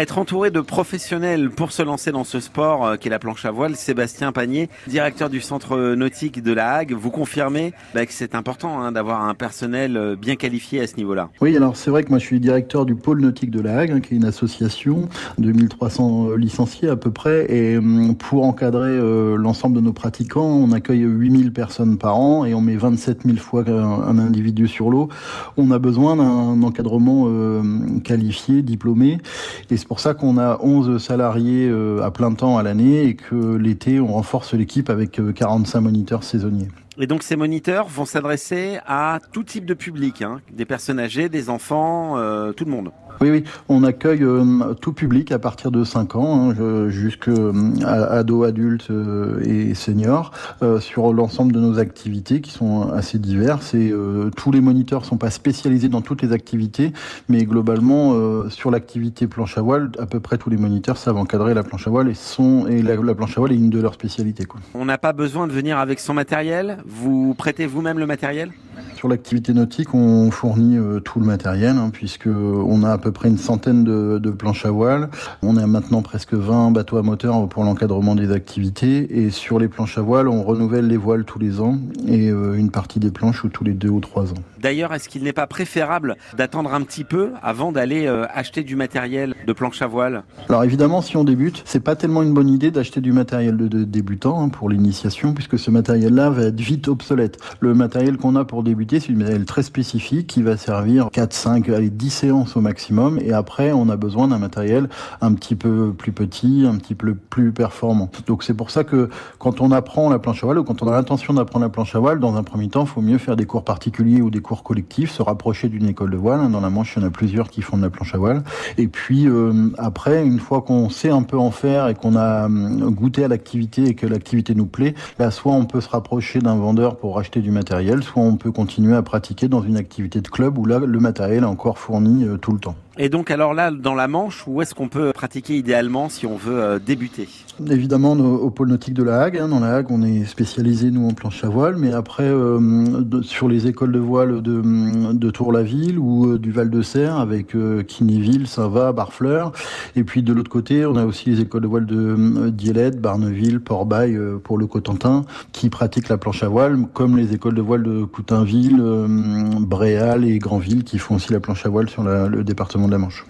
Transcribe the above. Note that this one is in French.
Être entouré de professionnels pour se lancer dans ce sport euh, qu'est la planche à voile, Sébastien Panier, directeur du centre nautique de la Hague, vous confirmez bah, que c'est important hein, d'avoir un personnel euh, bien qualifié à ce niveau-là. Oui, alors c'est vrai que moi je suis directeur du pôle nautique de la Hague, hein, qui est une association de 1300 licenciés à peu près, et hum, pour encadrer euh, l'ensemble de nos pratiquants, on accueille 8000 personnes par an et on met 27 000 fois un, individu sur l'eau. On a besoin d'un encadrement qualifié, diplômé, pour ça qu'on a 11 salariés euh, à plein temps à l'année et que l'été, on renforce l'équipe avec 45 euh, moniteurs saisonniers. Et donc ces moniteurs vont s'adresser à tout type de public, hein, des personnes âgées, des enfants, euh, tout le monde. Oui, oui, on accueille euh, tout public à partir de 5 ans, hein, jusqu'à euh, ados, adultes euh, et seniors, sur l'ensemble de nos activités qui sont assez diverses. Et tous les moniteurs sont pas spécialisés dans toutes les activités, mais globalement, sur l'activité planche à voile, à peu près tous les moniteurs savent encadrer la planche à voile et, sont, et la, la planche à voile est une de leurs spécialités. Quoi. On n'a pas besoin de venir avec son matériel Vous prêtez vous-même le matériel? Sur l'activité nautique, on fournit euh, tout le matériel, hein, puisque on a à peu près une centaine de, de, planches à voile. On a maintenant presque 20 bateaux à moteur pour l'encadrement des activités. Et sur les planches à voile, on renouvelle les voiles tous les ans et euh, une partie des planches tous les deux ou trois ans. D'ailleurs, est-ce qu'il n'est pas préférable d'attendre un petit peu avant d'aller euh, acheter du matériel de planche à voile? Alors évidemment, si on débute, c'est pas tellement une bonne idée d'acheter du matériel de, de débutant hein, pour l'initiation, puisque ce matériel-là va être vite obsolète. Le matériel qu'on a pour débuter c'est une matériel très spécifique qui va servir 4, 5, allez, 10 séances au maximum. Et après, on a besoin d'un matériel un petit peu plus petit, un petit peu plus performant. Donc c'est pour ça que quand on apprend la planche à voile ou quand on a l'intention d'apprendre la planche à voile, dans un premier temps, il faut mieux faire des cours particuliers ou des cours collectifs, se rapprocher d'une école de voile. Dans la Manche, il y en a plusieurs qui font de la planche à voile. Et puis euh, après, une fois qu'on sait un peu en faire et qu'on a euh, goûté à l'activité et que l'activité nous plaît, là, soit on peut se rapprocher d'un vendeur pour acheter du matériel, soit on peut continuer à pratiquer dans une activité de club où là, le matériel est encore fourni euh, tout le temps. Et donc alors là, dans la Manche, où est-ce qu'on peut pratiquer idéalement si on veut euh, débuter? Évidemment au pôle nautique de la Hague. Hein. Dans la Hague, on est spécialisé nous en planche à voile, mais après euh, sur les écoles de voile de, de Tour-la-Ville ou du Val de Serre avec euh, Saint-Va, Barfleur. Et puis de l'autre côté, on a aussi les écoles de voile de Dielette, Barneville, Port-Bail pour le Cotentin qui pratiquent la planche à voile, comme les écoles de voile de Coutainville, Bréal et Granville qui font aussi la planche à voile sur le département de la Manche.